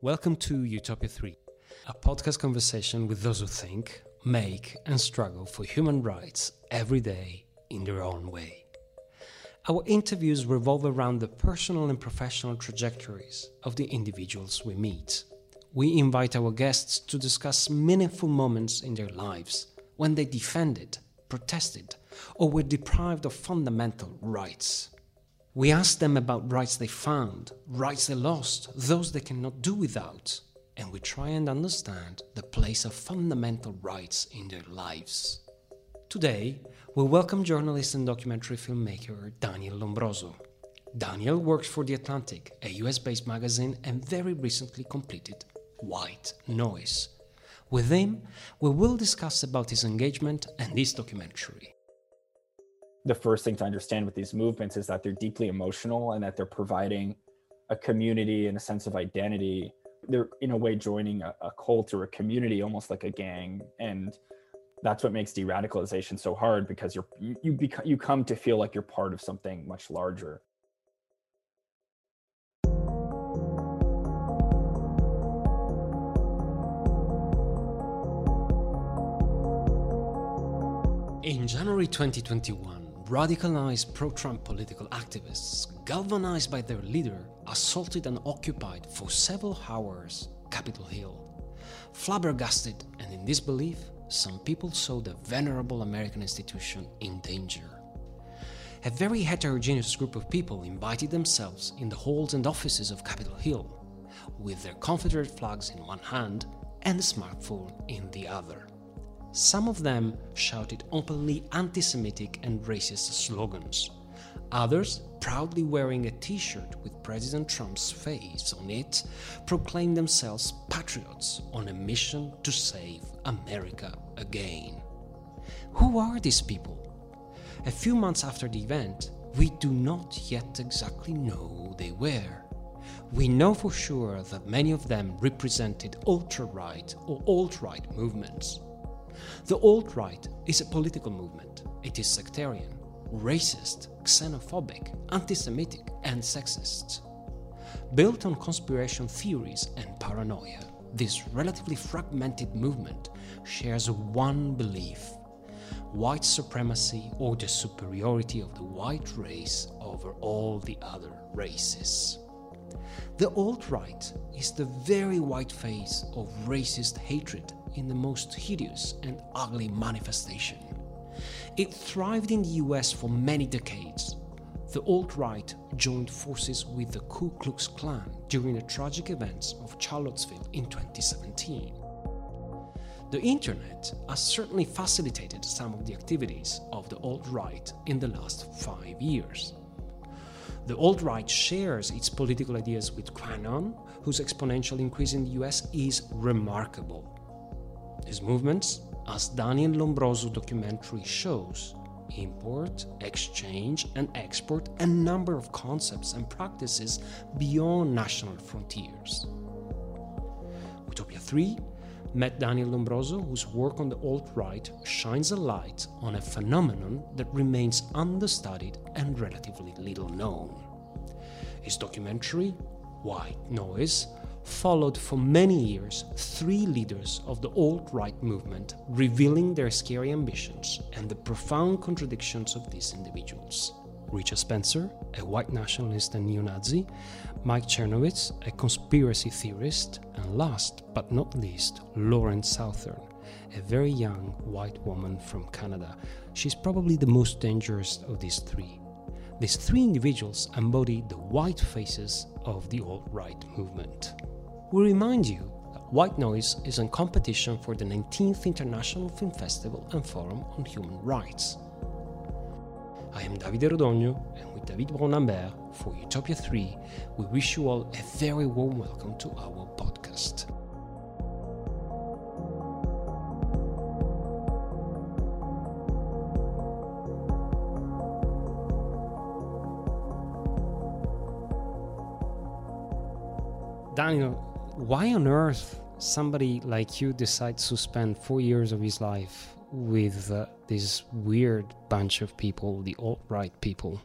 Welcome to Utopia 3, a podcast conversation with those who think, make, and struggle for human rights every day in their own way. Our interviews revolve around the personal and professional trajectories of the individuals we meet. We invite our guests to discuss meaningful moments in their lives when they defended, protested, or were deprived of fundamental rights. We ask them about rights they found, rights they lost, those they cannot do without, and we try and understand the place of fundamental rights in their lives. Today, we welcome journalist and documentary filmmaker Daniel Lombroso. Daniel works for The Atlantic, a US based magazine, and very recently completed White Noise. With him, we will discuss about his engagement and this documentary the first thing to understand with these movements is that they're deeply emotional and that they're providing a community and a sense of identity. They're in a way joining a, a cult or a community, almost like a gang. And that's what makes de-radicalization so hard because you're you, you become you come to feel like you're part of something much larger. In January 2021, radicalized pro Trump political activists, galvanized by their leader, assaulted and occupied for several hours Capitol Hill. Flabbergasted and in disbelief, some people saw the venerable American institution in danger. A very heterogeneous group of people invited themselves in the halls and offices of Capitol Hill, with their Confederate flags in one hand and a smartphone in the other. Some of them shouted openly anti Semitic and racist slogans. Others, proudly wearing a t shirt with President Trump's face on it, proclaimed themselves patriots on a mission to save America again. Who are these people? A few months after the event, we do not yet exactly know who they were. We know for sure that many of them represented ultra right or alt right movements. The alt right is a political movement. It is sectarian, racist, xenophobic, anti Semitic, and sexist. Built on conspiration theories and paranoia, this relatively fragmented movement shares one belief white supremacy or the superiority of the white race over all the other races. The alt right is the very white face of racist hatred in the most hideous and ugly manifestation. It thrived in the US for many decades. The alt right joined forces with the Ku Klux Klan during the tragic events of Charlottesville in 2017. The internet has certainly facilitated some of the activities of the alt right in the last five years. The alt right shares its political ideas with QAnon, whose exponential increase in the US is remarkable. These movements, as Daniel Lombroso documentary shows, import, exchange, and export a number of concepts and practices beyond national frontiers. Utopia 3 met Daniel Lombroso, whose work on the alt right shines a light on a phenomenon that remains understudied and relatively little known. His documentary, White Noise, followed for many years three leaders of the alt right movement, revealing their scary ambitions and the profound contradictions of these individuals. Richard Spencer, a white nationalist and neo Nazi, Mike Cernovich, a conspiracy theorist, and last but not least, Lauren Southern, a very young white woman from Canada. She's probably the most dangerous of these three. These three individuals embody the white faces of the alt right movement. We remind you that White Noise is in competition for the 19th International Film Festival and Forum on Human Rights. I am Davide Rodogno, and with David Brun-Lambert for Utopia 3, we wish you all a very warm welcome to our podcast. Daniel, why on earth somebody like you decides to spend four years of his life with uh, this weird bunch of people, the alt right people?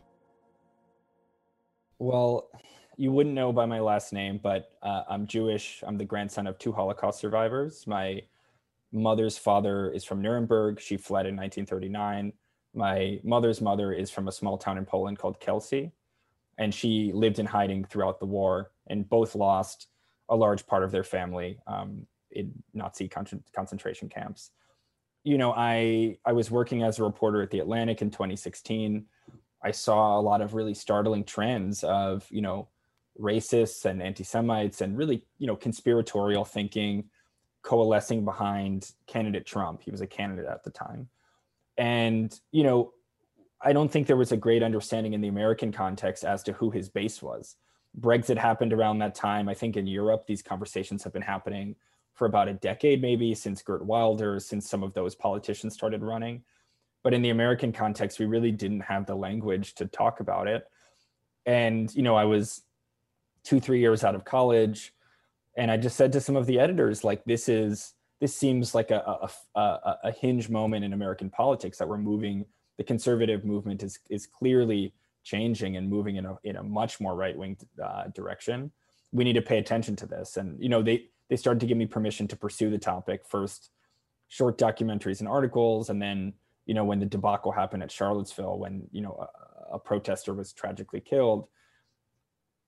Well, you wouldn't know by my last name, but uh, I'm Jewish. I'm the grandson of two Holocaust survivors. My mother's father is from Nuremberg. She fled in 1939. My mother's mother is from a small town in Poland called Kielce, and she lived in hiding throughout the war. And both lost a large part of their family um, in Nazi con- concentration camps. You know, I I was working as a reporter at the Atlantic in 2016. I saw a lot of really startling trends of you know racists and anti-Semites and really you know conspiratorial thinking coalescing behind candidate Trump. He was a candidate at the time. And, you know, I don't think there was a great understanding in the American context as to who his base was. Brexit happened around that time. I think in Europe, these conversations have been happening for about a decade, maybe since Geert Wilders, since some of those politicians started running. But in the American context, we really didn't have the language to talk about it. And, you know, I was two, three years out of college and I just said to some of the editors, like, this is this seems like a, a, a, a hinge moment in American politics that we're moving. The conservative movement is is clearly changing and moving in a in a much more right wing uh, direction. We need to pay attention to this, and you know they they started to give me permission to pursue the topic first, short documentaries and articles, and then you know when the debacle happened at Charlottesville, when you know a, a protester was tragically killed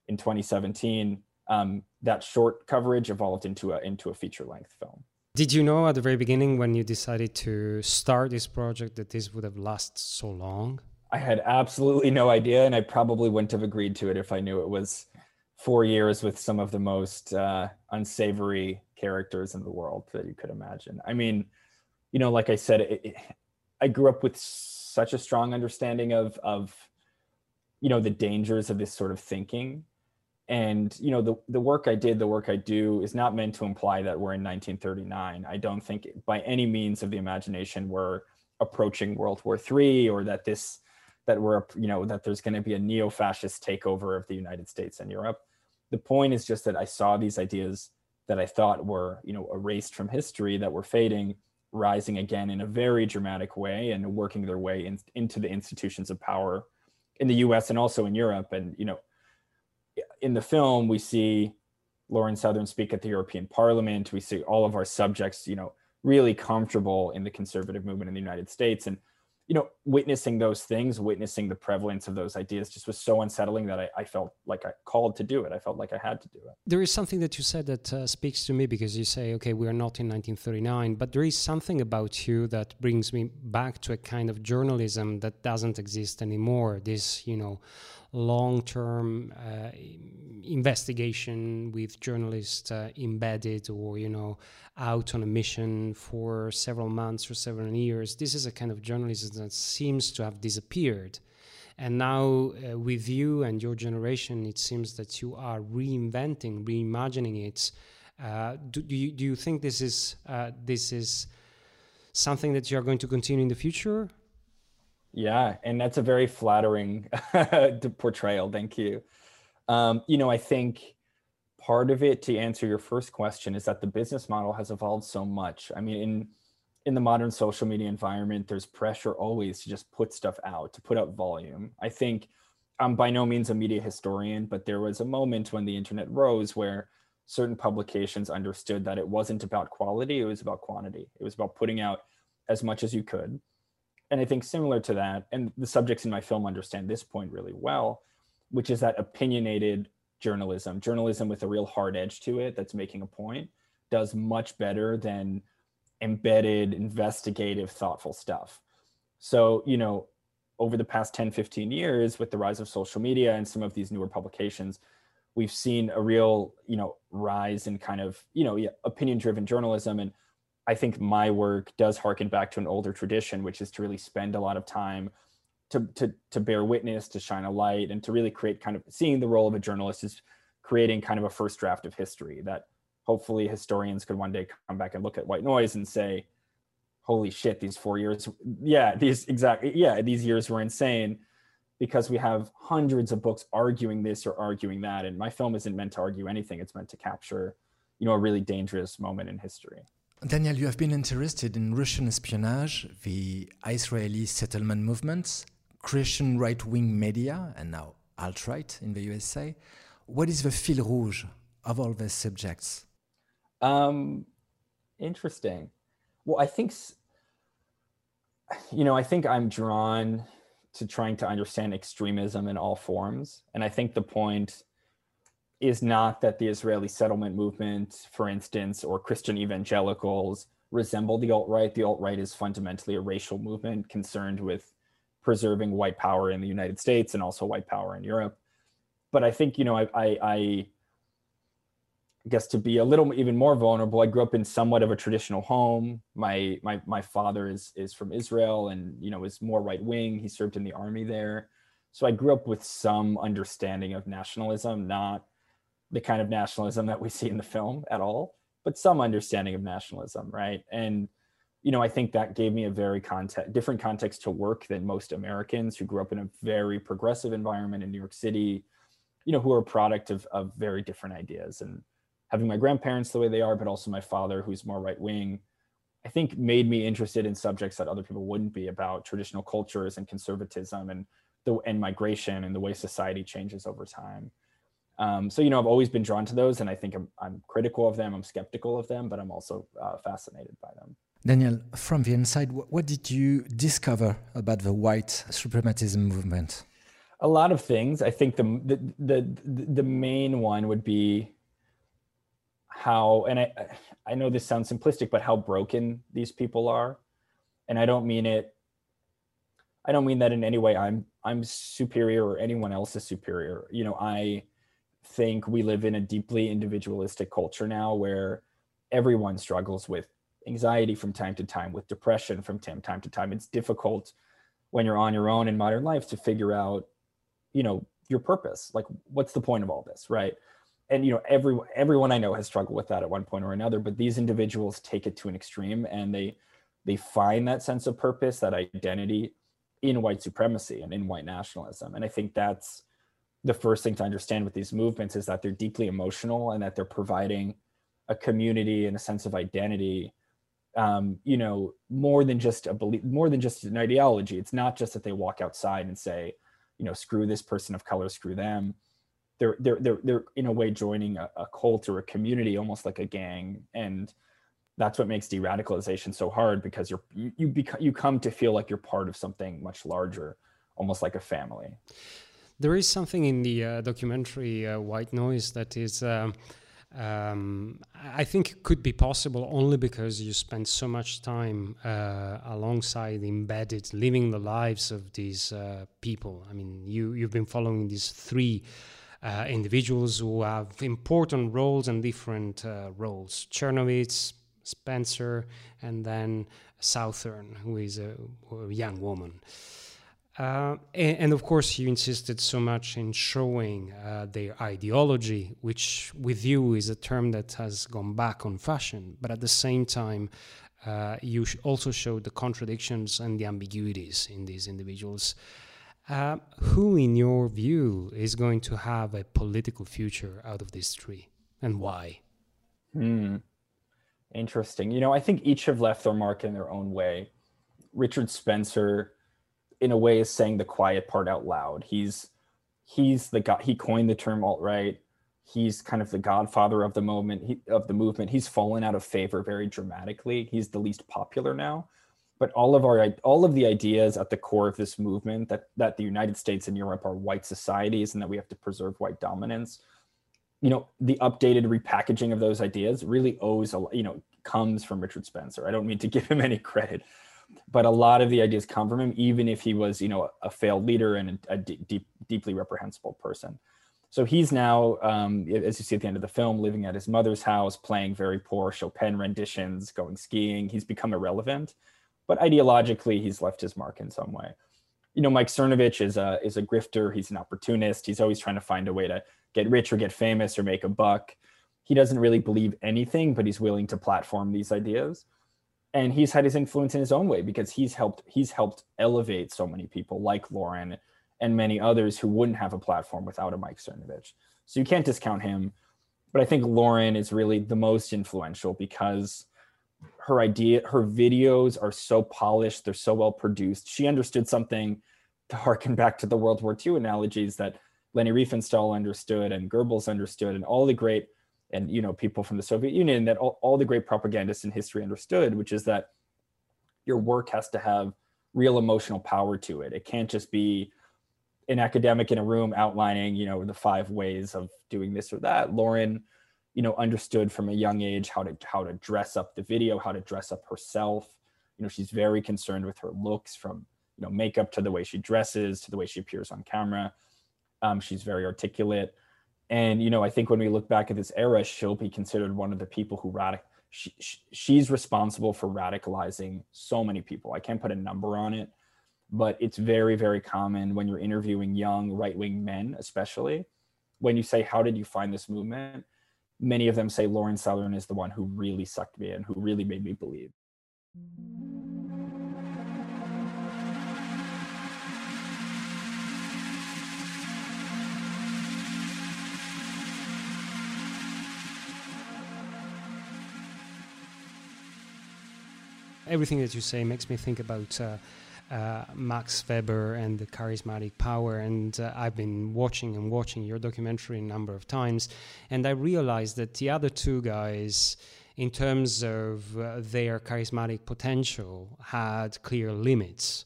in 2017 um, that short coverage evolved into a into a feature length film. Did you know at the very beginning when you decided to start this project that this would have lasted so long? I had absolutely no idea, and I probably wouldn't have agreed to it if I knew it was four years with some of the most uh, unsavory characters in the world that you could imagine. I mean, you know, like I said, it, it, I grew up with such a strong understanding of of you know the dangers of this sort of thinking and you know the the work I did, the work I do, is not meant to imply that we're in 1939. I don't think by any means of the imagination we're approaching World War III or that this that we're you know that there's going to be a neo-fascist takeover of the United States and Europe. The point is just that I saw these ideas that I thought were you know erased from history that were fading, rising again in a very dramatic way and working their way in, into the institutions of power in the U.S. and also in Europe. And you know in the film, we see Lauren Southern speak at the European Parliament. We see all of our subjects, you know, really comfortable in the conservative movement in the United States. And, you know, witnessing those things, witnessing the prevalence of those ideas just was so unsettling that I, I felt like I called to do it. I felt like I had to do it. There is something that you said that uh, speaks to me because you say, okay, we are not in 1939, but there is something about you that brings me back to a kind of journalism that doesn't exist anymore. This, you know, long-term uh, investigation with journalists uh, embedded or you know out on a mission for several months or several years this is a kind of journalism that seems to have disappeared and now uh, with you and your generation it seems that you are reinventing reimagining it uh, do, do, you, do you think this is uh, this is something that you are going to continue in the future yeah, and that's a very flattering portrayal. Thank you. Um, you know, I think part of it to answer your first question is that the business model has evolved so much. I mean, in in the modern social media environment, there's pressure always to just put stuff out, to put up volume. I think I'm by no means a media historian, but there was a moment when the internet rose where certain publications understood that it wasn't about quality, it was about quantity. It was about putting out as much as you could and I think similar to that, and the subjects in my film understand this point really well, which is that opinionated journalism, journalism with a real hard edge to it that's making a point, does much better than embedded, investigative, thoughtful stuff. So, you know, over the past 10, 15 years, with the rise of social media and some of these newer publications, we've seen a real, you know, rise in kind of, you know, opinion driven journalism. And I think my work does harken back to an older tradition, which is to really spend a lot of time to, to, to bear witness, to shine a light, and to really create kind of seeing the role of a journalist is creating kind of a first draft of history that hopefully historians could one day come back and look at white noise and say, holy shit, these four years, yeah, these exactly, yeah, these years were insane because we have hundreds of books arguing this or arguing that. And my film isn't meant to argue anything. It's meant to capture, you know, a really dangerous moment in history. Daniel, you have been interested in Russian espionage, the Israeli settlement movements, Christian right wing media, and now alt right in the USA. What is the fil rouge of all these subjects? Um, interesting. Well, I think, you know, I think I'm drawn to trying to understand extremism in all forms. And I think the point is not that the Israeli settlement movement, for instance, or Christian evangelicals resemble the alt right. The alt right is fundamentally a racial movement concerned with preserving white power in the United States and also white power in Europe. But I think, you know, I, I, I guess to be a little even more vulnerable, I grew up in somewhat of a traditional home. My my my father is is from Israel and you know is more right wing. He served in the army there. So I grew up with some understanding of nationalism, not the kind of nationalism that we see in the film at all, but some understanding of nationalism, right? And you know, I think that gave me a very context, different context to work than most Americans who grew up in a very progressive environment in New York City, you know, who are a product of, of very different ideas. And having my grandparents the way they are, but also my father, who's more right wing, I think made me interested in subjects that other people wouldn't be about traditional cultures and conservatism and the and migration and the way society changes over time. Um, so you know, I've always been drawn to those, and I think I'm, I'm critical of them. I'm skeptical of them, but I'm also uh, fascinated by them. Daniel, from the inside, what did you discover about the white supremacism movement? A lot of things. I think the the the, the main one would be how, and I I know this sounds simplistic, but how broken these people are, and I don't mean it. I don't mean that in any way. I'm I'm superior or anyone else is superior. You know, I think we live in a deeply individualistic culture now where everyone struggles with anxiety from time to time, with depression from time, time to time. It's difficult when you're on your own in modern life to figure out, you know, your purpose. Like, what's the point of all this, right? And you know, every everyone I know has struggled with that at one point or another. But these individuals take it to an extreme, and they they find that sense of purpose, that identity, in white supremacy and in white nationalism. And I think that's the first thing to understand with these movements is that they're deeply emotional and that they're providing a community and a sense of identity um, you know, more than just a belief, more than just an ideology. It's not just that they walk outside and say, you know, screw this person of color, screw them. They're they're they're they're in a way joining a, a cult or a community, almost like a gang, and that's what makes de-radicalization so hard because you're you you become you come to feel like you're part of something much larger, almost like a family. There is something in the uh, documentary uh, White Noise that is. Um, um, I think it could be possible only because you spend so much time uh, alongside embedded, living the lives of these uh, people. I mean, you you've been following these three uh, individuals who have important roles and different uh, roles: Cernovich, Spencer, and then Southern, who is a, a young woman. Uh, and, and, of course, you insisted so much in showing uh, their ideology, which with you is a term that has gone back on fashion. But at the same time, uh, you also showed the contradictions and the ambiguities in these individuals. Uh, who, in your view, is going to have a political future out of these three, and why? Hmm. Interesting. You know, I think each have left their mark in their own way. Richard Spencer in a way is saying the quiet part out loud. He's he's the guy he coined the term alt right. He's kind of the godfather of the moment he, of the movement. He's fallen out of favor very dramatically. He's the least popular now. But all of our all of the ideas at the core of this movement that that the United States and Europe are white societies and that we have to preserve white dominance. You know, the updated repackaging of those ideas really owes a you know comes from Richard Spencer. I don't mean to give him any credit but a lot of the ideas come from him, even if he was, you know, a failed leader and a, deep, deeply reprehensible person. So he's now, um, as you see at the end of the film, living at his mother's house, playing very poor Chopin renditions, going skiing. He's become irrelevant, but ideologically, he's left his mark in some way. You know, Mike Cernovich is a is a grifter. He's an opportunist. He's always trying to find a way to get rich or get famous or make a buck. He doesn't really believe anything, but he's willing to platform these ideas and he's had his influence in his own way because he's helped he's helped elevate so many people like Lauren and many others who wouldn't have a platform without a Mike Cernovich. So you can't discount him. But I think Lauren is really the most influential because her idea, her videos are so polished, they're so well produced. She understood something to harken back to the World War II analogies that Leni Riefenstahl understood and Goebbels understood and all the great and you know people from the Soviet Union that all, all the great propagandists in history understood, which is that your work has to have real emotional power to it. It can't just be an academic in a room outlining, you know, the five ways of doing this or that. Lauren, you know, understood from a young age how to how to dress up the video, how to dress up herself. You know, she's very concerned with her looks from you know makeup to the way she dresses to the way she appears on camera. Um, she's very articulate, and you know, I think when we look back at this era, she'll be considered one of the people who radic- she, she's responsible for radicalizing so many people. I can't put a number on it, but it's very, very common when you're interviewing young right wing men, especially when you say, How did you find this movement? Many of them say Lauren Southern is the one who really sucked me in, who really made me believe. Everything that you say makes me think about uh, uh, Max Weber and the charismatic power. And uh, I've been watching and watching your documentary a number of times, and I realized that the other two guys, in terms of uh, their charismatic potential, had clear limits,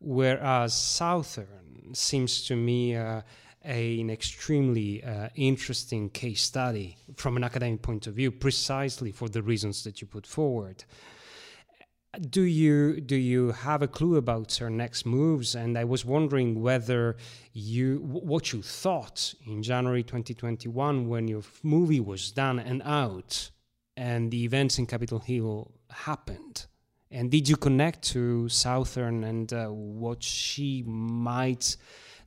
whereas Southern seems to me. Uh, a, an extremely uh, interesting case study from an academic point of view, precisely for the reasons that you put forward do you do you have a clue about her next moves? And i was wondering whether you what you thought in january 2021 when your movie was done and out and the events in capitol hill happened. And did you connect to southern and uh, what she might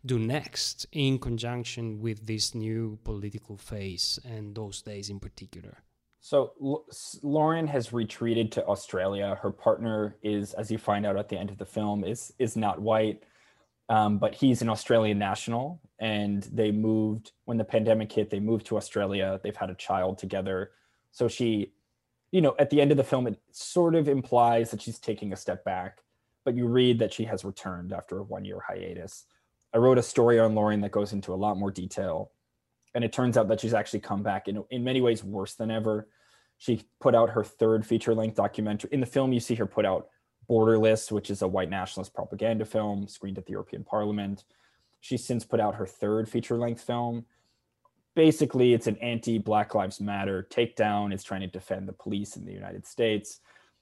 do next in conjunction with this new political phase and those days in particular so Lauren has retreated to Australia. Her partner is, as you find out at the end of the film, is is not white, um, but he's an Australian national. And they moved when the pandemic hit. They moved to Australia. They've had a child together. So she, you know, at the end of the film, it sort of implies that she's taking a step back, but you read that she has returned after a one year hiatus. I wrote a story on Lauren that goes into a lot more detail and it turns out that she's actually come back in in many ways worse than ever. She put out her third feature length documentary. In the film, you see her put out Borderless, which is a white nationalist propaganda film screened at the European Parliament. She's since put out her third feature length film. Basically, it's an anti Black Lives Matter takedown. It's trying to defend the police in the United States.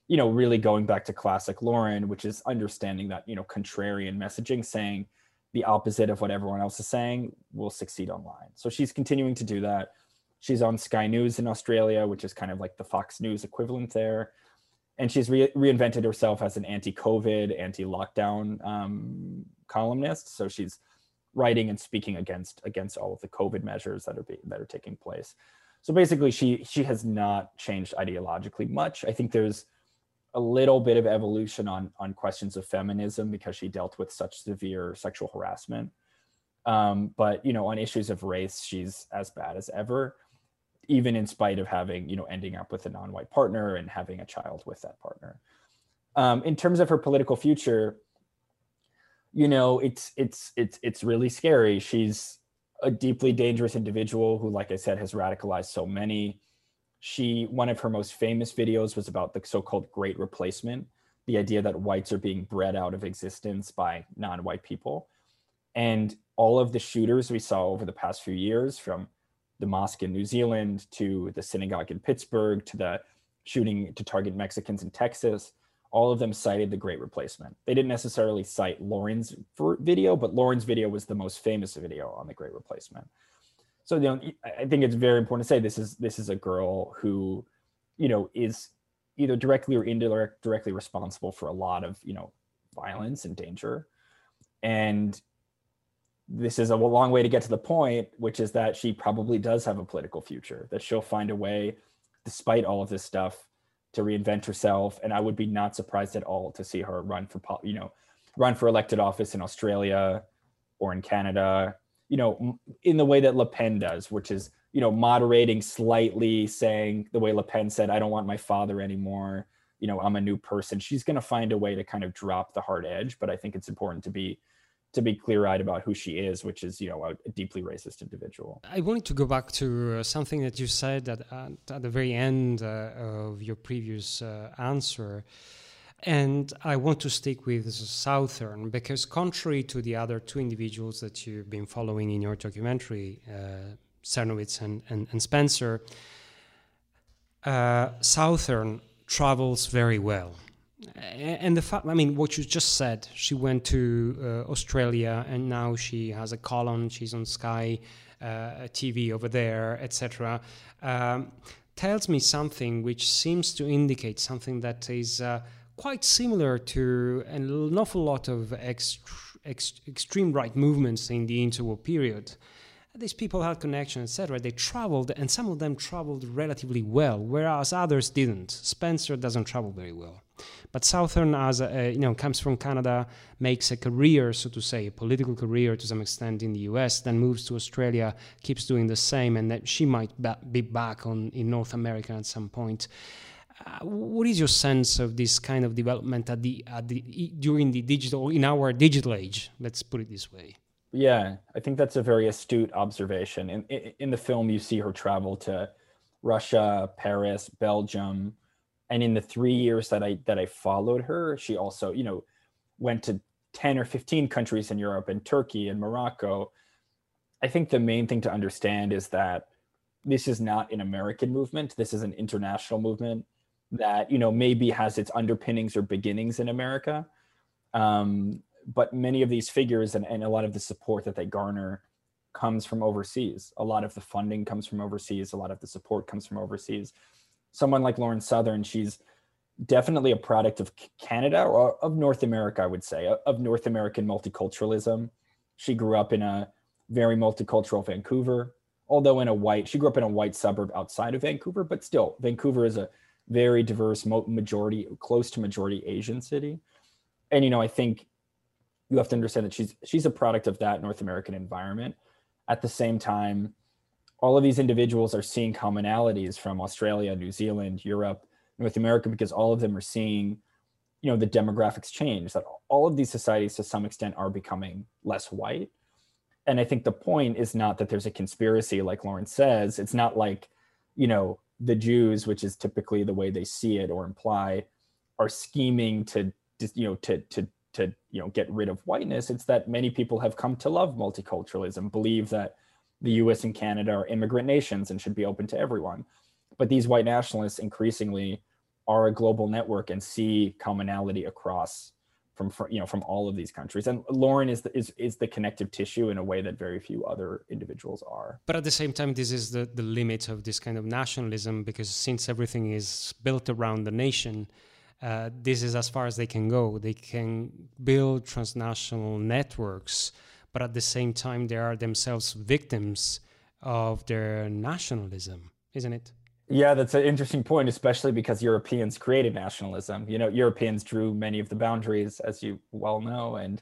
You know, really going back to classic Lauren, which is understanding that, you know, contrarian messaging, saying, the opposite of what everyone else is saying will succeed online. So she's continuing to do that. She's on Sky News in Australia, which is kind of like the Fox News equivalent there. And she's re- reinvented herself as an anti COVID, anti lockdown um, columnist. So she's writing and speaking against against all of the COVID measures that are be, that are taking place. So basically, she she has not changed ideologically much. I think there's a little bit of evolution on on questions of feminism because she dealt with such severe sexual harassment. Um, but you know, on issues of race, she's as bad as ever, even in spite of having you know ending up with a non-white partner and having a child with that partner. Um, in terms of her political future, you know, it's it's it's it's really scary. She's a deeply dangerous individual who, like I said, has radicalized so many she one of her most famous videos was about the so-called great replacement the idea that whites are being bred out of existence by non-white people. And all of the shooters we saw over the past few years from the mosque in new zealand to the synagogue in pittsburgh to the shooting to target mexicans in texas all of them cited the great replacement. They didn't necessarily cite lauren's video but lauren's video was the most famous video on the great replacement so you know i think it's very important to say this is this is a girl who you know is either directly or indirect directly responsible for a lot of you know violence and danger. And this is a long way to get to the point which is that she probably does have a political future that she'll find a way despite all of this stuff to reinvent herself. And i would be not surprised at all to see her run for you know run for elected office in australia or in canada you know, in the way that Le Pen does, which is, you know, moderating slightly, saying the way Le Pen said, I don't want my father anymore. You know, I'm a new person. She's going to find a way to kind of drop the hard edge. But I think it's important to be to be clear-eyed about who she is, which is you know a, deeply racist individual. I wanted to go back to uh, something that you said at, at the very end uh, of your previous uh, answer. And I want to stick with Southern because, contrary to the other two individuals that you've been following in your documentary, uh, Cernovich and, and, and Spencer, uh, Southern travels very well. And the fact i mean what you just said she went to uh, australia and now she has a column she's on sky uh, tv over there etc um, tells me something which seems to indicate something that is uh, quite similar to an awful lot of ext- ext- extreme right movements in the interwar period these people had connections, etc. They traveled, and some of them traveled relatively well, whereas others didn't. Spencer doesn't travel very well. But Southern, as a, you know, comes from Canada, makes a career, so to say, a political career to some extent in the U.S., then moves to Australia, keeps doing the same, and that she might ba- be back on in North America at some point. Uh, what is your sense of this kind of development at the, at the during the digital in our digital age? Let's put it this way. Yeah, I think that's a very astute observation. In, in, the film, you see her travel to Russia, Paris, Belgium, and in the three years that I that I followed her, she also, you know, went to 10 or 15 countries in Europe and Turkey and Morocco. I think the main thing to understand is that this is not an American movement. This is an international movement that, you know, maybe has its underpinnings or beginnings in America. Um, but many of these figures and, and a lot of the support that they garner comes from overseas. A lot of the funding comes from overseas. A lot of the support comes from overseas. Someone like Lauren Southern, she's definitely a product of Canada or of North America, I would say, of North American multiculturalism. She grew up in a very multicultural Vancouver, although in a white, she grew up in a white suburb outside of Vancouver, but still, Vancouver is a very diverse, majority, close to majority Asian city. And, you know, I think you have to understand that she's she's a product of that North American environment. At the same time, all of these individuals are seeing commonalities from Australia, New Zealand, Europe, North America, because all of them are seeing, you know, the demographics change. That all of these societies, to some extent, are becoming less white. And I think the point is not that there's a conspiracy, like Lauren says. It's not like, you know, the Jews, which is typically the way they see it or imply, are scheming to, you know, to to to you know get rid of whiteness it's that many people have come to love multiculturalism believe that the US and Canada are immigrant nations and should be open to everyone. But these white nationalists increasingly are a global network and see commonality across from, you know from all of these countries and lauren is the, is is the connective tissue in a way that very few other individuals are but at the same time this is the the limit of this kind of nationalism because since everything is built around the nation uh, this is as far as they can go. They can build transnational networks, but at the same time, they are themselves victims of their nationalism, isn't it? Yeah, that's an interesting point, especially because Europeans created nationalism. You know, Europeans drew many of the boundaries, as you well know. And,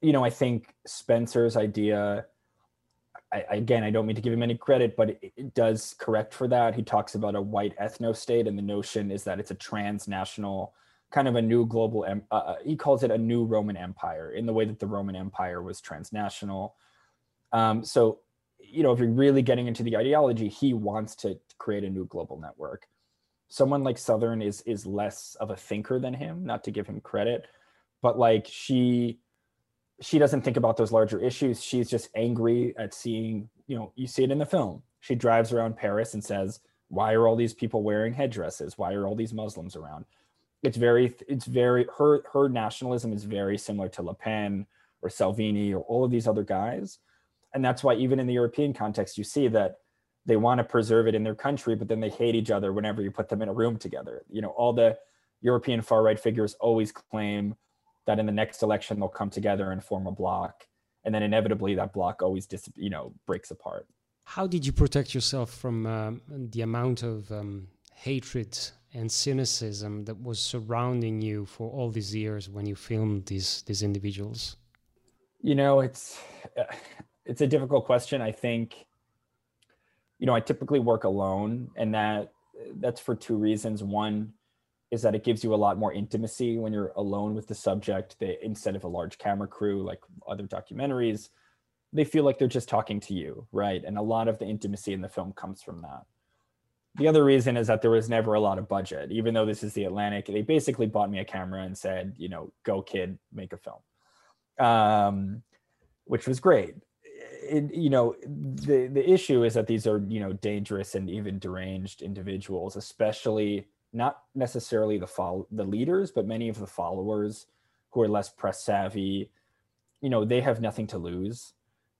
you know, I think Spencer's idea I, again, I don't mean to give him any credit, but it, it, does correct for that. He talks about a white ethno state, and the notion is that it's a transnational kind of a new global. Uh, uh, he calls it a new Roman Empire in the way that the Roman Empire was transnational. Um, so, you know, if you're really getting into the ideology, he wants to create a new global network. Someone like Southern is is less of a thinker than him, not to give him credit, but like she she doesn't think about those larger issues. She's just angry at seeing, you know, you see it in the film. She drives around Paris and says, "Why are all these people wearing headdresses? Why are all these Muslims around?" It's very, it's very her her nationalism is very similar to Le Pen or Salvini or all of these other guys, and that's why even in the European context, you see that they want to preserve it in their country, but then they hate each other whenever you put them in a room together. You know, all the European far right figures always claim that in the next election they'll come together and form a block and then inevitably that block always dis- you know breaks apart how did you protect yourself from um, the amount of um, hatred and cynicism that was surrounding you for all these years when you filmed these these individuals you know it's it's a difficult question i think you know i typically work alone and that that's for two reasons one is that it gives you a lot more intimacy when you're alone with the subject. They instead of a large camera crew like other documentaries, they feel like they're just talking to you, right? And a lot of the intimacy in the film comes from that. The other reason is that there was never a lot of budget. Even though this is the Atlantic, they basically bought me a camera and said, you know, go kid, make a film, um, which was great. It, you know, the the issue is that these are you know dangerous and even deranged individuals, especially not necessarily the follow the leaders, but many of the followers who are less press savvy. You know, they have nothing to lose,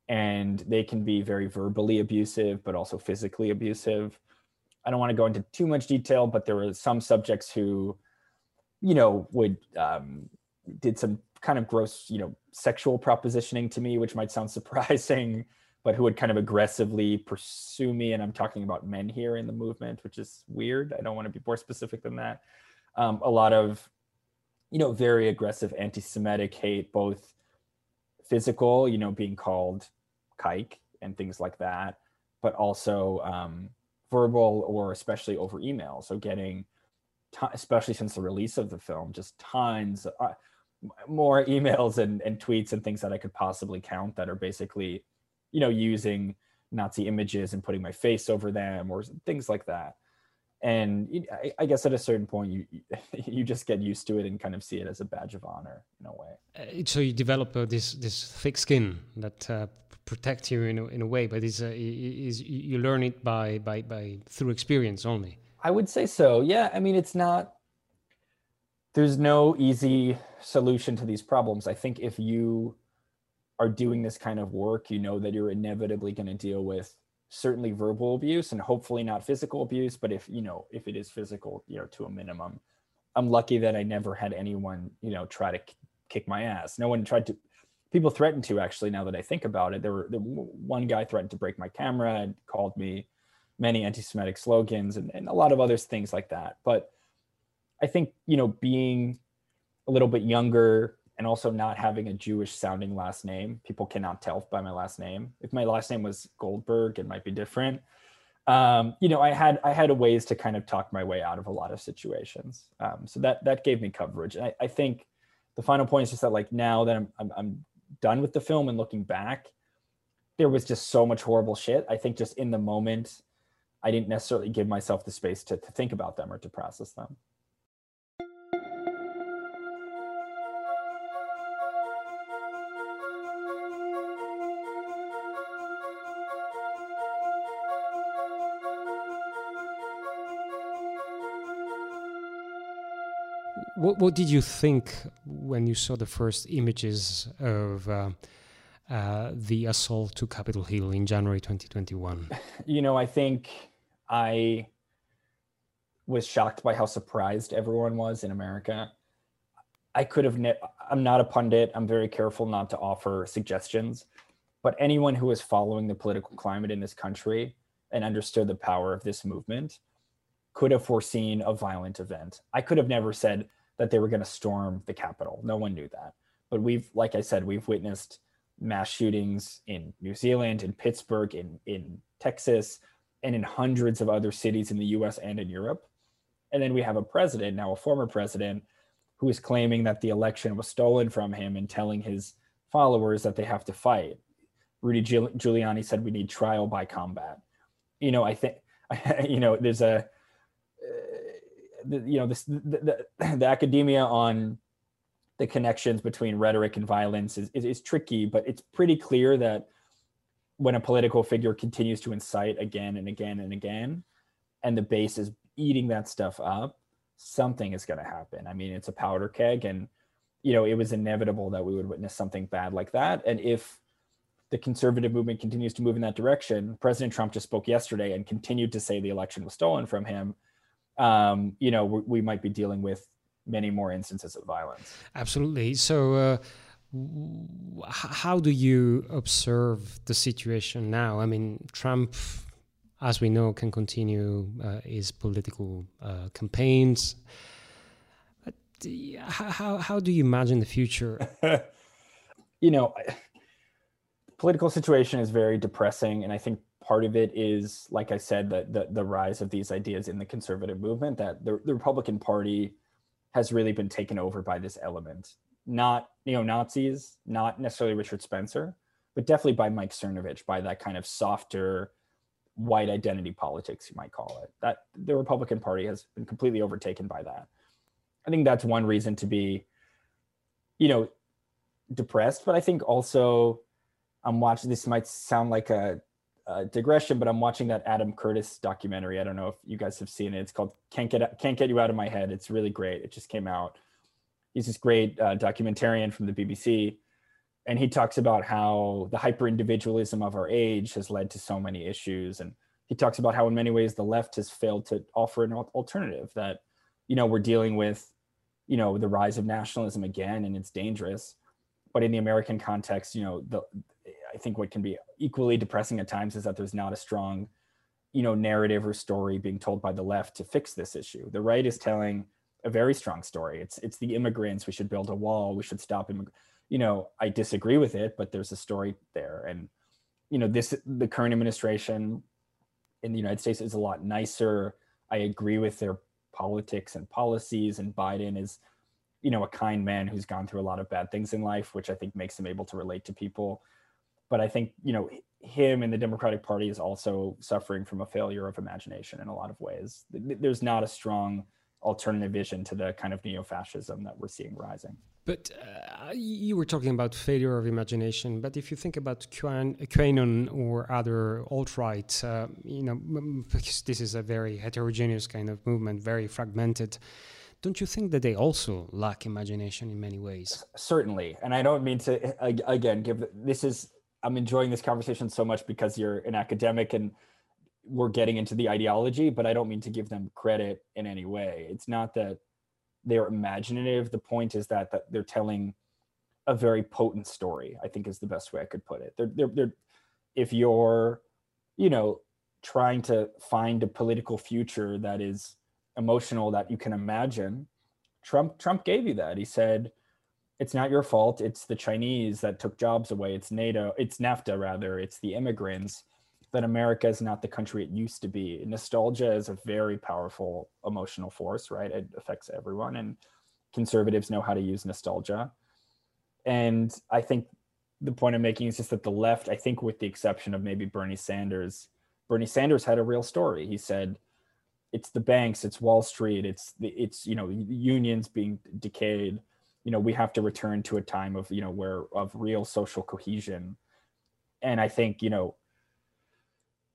and they can be very verbally abusive, but also physically abusive I don't want to go into too much detail, but there were some subjects who, you know, would um, did some kind of gross, you know, sexual propositioning to me, which might sound surprising, but who would kind of aggressively pursue me. And I'm talking about men here in the movement, which is weird. I don't want to be more specific than that. Um, a lot of, you know, very aggressive anti-Semitic hate, both physical, you know, being called kike and things like that, but also um, verbal or especially over email. So getting, t- especially since the release of the film, just tons uh, more emails and, and tweets and things that I could possibly count that are basically, you know, using Nazi images and putting my face over them or things like that. And I, I guess at a certain point, you you just get used to it and kind of see it as a badge of honor in a way. Uh, so you develop uh, this this thick skin that uh, protect you in a, in a way, but it's, uh, is you learn it by, by, by through experience only. I would say so. Yeah. I mean, it's not, there's no easy solution to these problems. I think if you are doing this kind of work, you know that you're inevitably going to deal with certainly verbal abuse and hopefully not physical abuse. But if, you know, if it is physical, you know, to a minimum, I'm lucky that I never had anyone, you know, try to kick my ass. No one tried to people threatened to actually now that i think about it there were one guy threatened to break my camera and called me many anti-semitic slogans and, and a lot of other things like that but i think you know being a little bit younger and also not having a jewish sounding last name people cannot tell by my last name if my last name was goldberg it might be different um, you know i had i had a ways to kind of talk my way out of a lot of situations um, so that that gave me coverage and I, I think the final point is just that like now that I'm, I'm, I'm done with the film and looking back, there was just so much horrible shit. I think just in the moment, I didn't necessarily give myself the space to, to think about them or to process them. What, what did you think when you saw the first images of uh, uh, the assault to Capitol Hill in January 2021? You know, I think I was shocked by how surprised everyone was in America. I could have, ne- I'm not a pundit. I'm very careful not to offer suggestions. But anyone who was following the political climate in this country and understood the power of this movement could have foreseen a violent event. I could have never said, that they were going to storm the Capitol. No one knew that. But we've, like I said, we've witnessed mass shootings in New Zealand, in Pittsburgh, in, in Texas, and in hundreds of other cities in the US and in Europe. And then we have a president, now a former president, who is claiming that the election was stolen from him and telling his followers that they have to fight. Rudy Giuliani said we need trial by combat. You know, I think, you know, there's a, the, you know this the, the, the, academia on the connections between rhetoric and violence is, is, is tricky but it's pretty clear that when a political figure continues to incite again and again and again and the base is eating that stuff up something is going to happen. I mean it's a powder keg and you know it was inevitable that we would witness something bad like that. And if the conservative movement continues to move in that direction president trump just spoke yesterday and continued to say the election was stolen from him um, you know, we, we, might be dealing with many more instances of violence. Absolutely. So, uh, how do you observe the situation now? I mean, Trump, as we know, can continue uh, his political uh, campaigns. How, how do you imagine the future? you know, political situation is very depressing, and I think part of it is, like I said, the, the, the rise of these ideas in the conservative movement that the, the Republican Party has really been taken over by this element. Not neo Nazis, not necessarily Richard Spencer, but definitely by Mike Cernovich, by that kind of softer white identity politics, you might call it. That the Republican Party has been completely overtaken by that. I think that's one reason to be, you know, depressed. But I think also um, I'm watching. This might sound like a, a digression, but I'm watching that Adam Curtis documentary. I don't know if you guys have seen it. It's called "Can't Get Can't Get You Out of My Head." It's really great. It just came out. He's this great uh, documentarian from the BBC, and he talks about how the hyper individualism of our age has led to so many issues and he talks about how in many ways the left has failed to offer an alternative that you know we're dealing with you know the rise of nationalism again and it's dangerous but in the american context you know the i think what can be equally depressing at times is that there's not a strong you know narrative or story being told by the left to fix this issue the right is telling a very strong story it's it's the immigrants we should build a wall we should stop immig- you know i disagree with it but there's a story there and you know this the current administration in the United States is a lot nicer. I agree with their politics and policies, and Biden is, you know, a kind man who's gone through a lot of bad things in life, which I think makes him able to relate to people. But I think, you know, him and the Democratic Party is also suffering from a failure of imagination in a lot of ways. There's not a strong alternative vision to the kind of neo-fascism that we're seeing rising. But uh, you were talking about failure of imagination. But if you think about QAnon or other alt-right, uh, you know, because this is a very heterogeneous kind of movement, very fragmented. Don't you think that they also lack imagination in many ways? Certainly, and I don't mean to again give this is. I'm enjoying this conversation so much because you're an academic and we're getting into the ideology, but I don't mean to give them credit in any way. It's not that they're imaginative. The point is that, that they're telling a very potent story, I think is the best way I could put it. They're, they're, they're, if you're, you know, trying to find a political future that is emotional that you can imagine, Trump Trump gave you that. He said, it's not your fault. It's the Chinese that took jobs away. It's NATO. It's NAFTA rather. It's the immigrants that America is not the country it used to be. Nostalgia is a very powerful emotional force, right? It affects everyone, and conservatives know how to use nostalgia. And I think the point I'm making is just that the left, I think, with the exception of maybe Bernie Sanders, Bernie Sanders had a real story. He said, "It's the banks, it's Wall Street, it's the, it's you know unions being decayed. You know, we have to return to a time of you know where of real social cohesion." And I think you know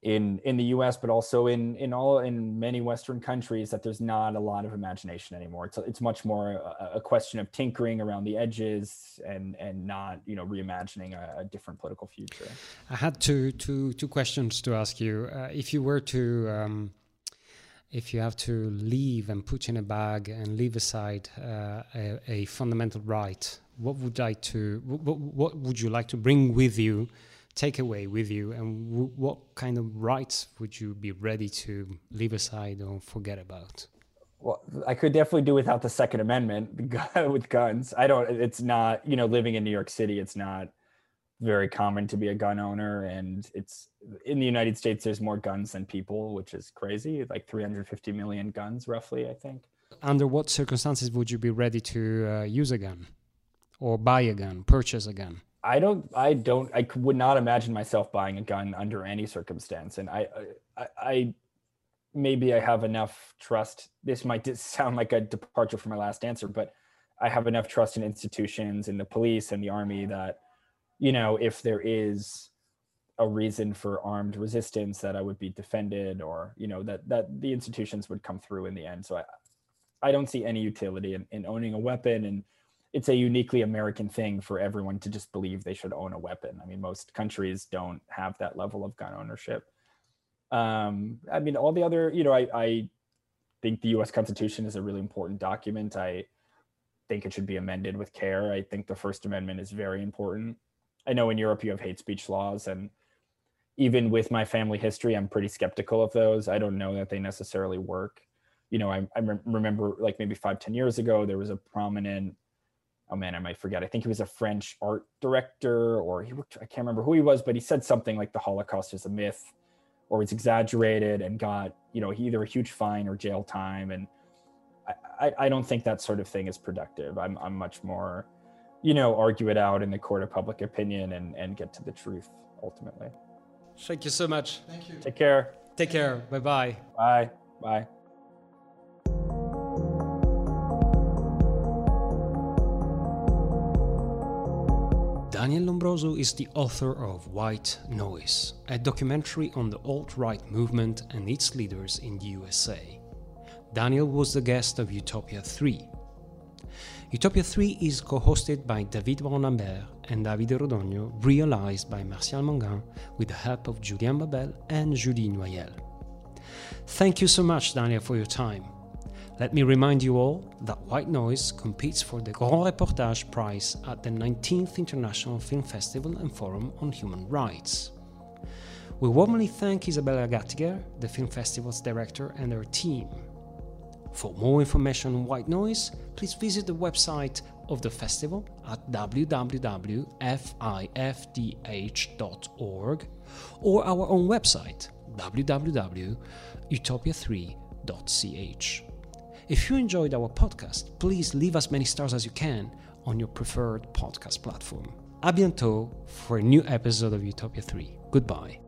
in in the US but also in in all in many western countries that there's not a lot of imagination anymore. It's it's much more a, a question of tinkering around the edges and and not you know reimagining a, a different political future. I had two two two questions to ask you. Uh, if you were to um, if you have to leave and put in a bag and leave aside uh, a, a, fundamental right what would like to what, what would you like to bring with you take away with you, and what kind of rights would you be ready to leave aside or forget about? Well, I could definitely do without the Second Amendment with guns. I don't. It's not. You know, living in New York City, it's not very common to be a gun owner, and it's in the United States. There's more guns than people, which is crazy. Like 350 million guns, roughly. I think. Under what circumstances would you be ready to uh, use a gun, or buy a gun, purchase a gun? I don't, I don't, I would not imagine myself buying a gun under any circumstance. And I, I, I maybe I have enough trust. This might sound like a departure from my last answer, but I have enough trust in institutions in the police and the army that, you know, if there is a reason for armed resistance, that I would be defended, or you know, that that the institutions would come through in the end. So I, I don't see any utility in, in owning a weapon and it's a uniquely American thing for everyone to just believe they should own a weapon. I mean, most countries don't have that level of gun ownership. Um, I mean, all the other, you know, I, I think the U.S. Constitution is a really important document. I think it should be amended with care. I think the First Amendment is very important. I know in Europe you have hate speech laws, and even with my family history, I'm pretty skeptical of those. I don't know that they necessarily work. You know, I, I remember like maybe five, ten years ago, there was a prominent oh man, I might forget. I think he was a French art director, or he worked, I can't remember who he was, but he said something like the Holocaust is a myth. or it's exaggerated and got you know either a huge fine or jail time and I, I don't think that sort of thing is productive i'm, I'm much more you know argue it out in the court of public opinion and and get to the truth ultimately. Thank you so much. Thank you. Take care. Take care. Bye bye. Bye. Bye Daniel Lombroso is the author of White Noise, a documentary on the alt right movement and its leaders in the USA. Daniel was the guest of Utopia 3. Utopia 3 is co hosted by David Brun-Lambert and David Rodogno, realized by Martial Mingam with the help of Julien Babel and Julie Noyelle. Thank you so much, Daniel, for your time. Let me remind you all that White Noise competes for the Grand Reportage Prize at the 19th International Film Festival and Forum on Human Rights. We warmly thank Isabella Gattiker, the film festival's director, and her team. For more information on White Noise, please visit the website of the festival at www.fifdh.org or our own website www.utopia3.ch. If you enjoyed our podcast, please leave as many stars as you can on your preferred podcast platform. A bientôt for a new episode of Utopia 3. Goodbye.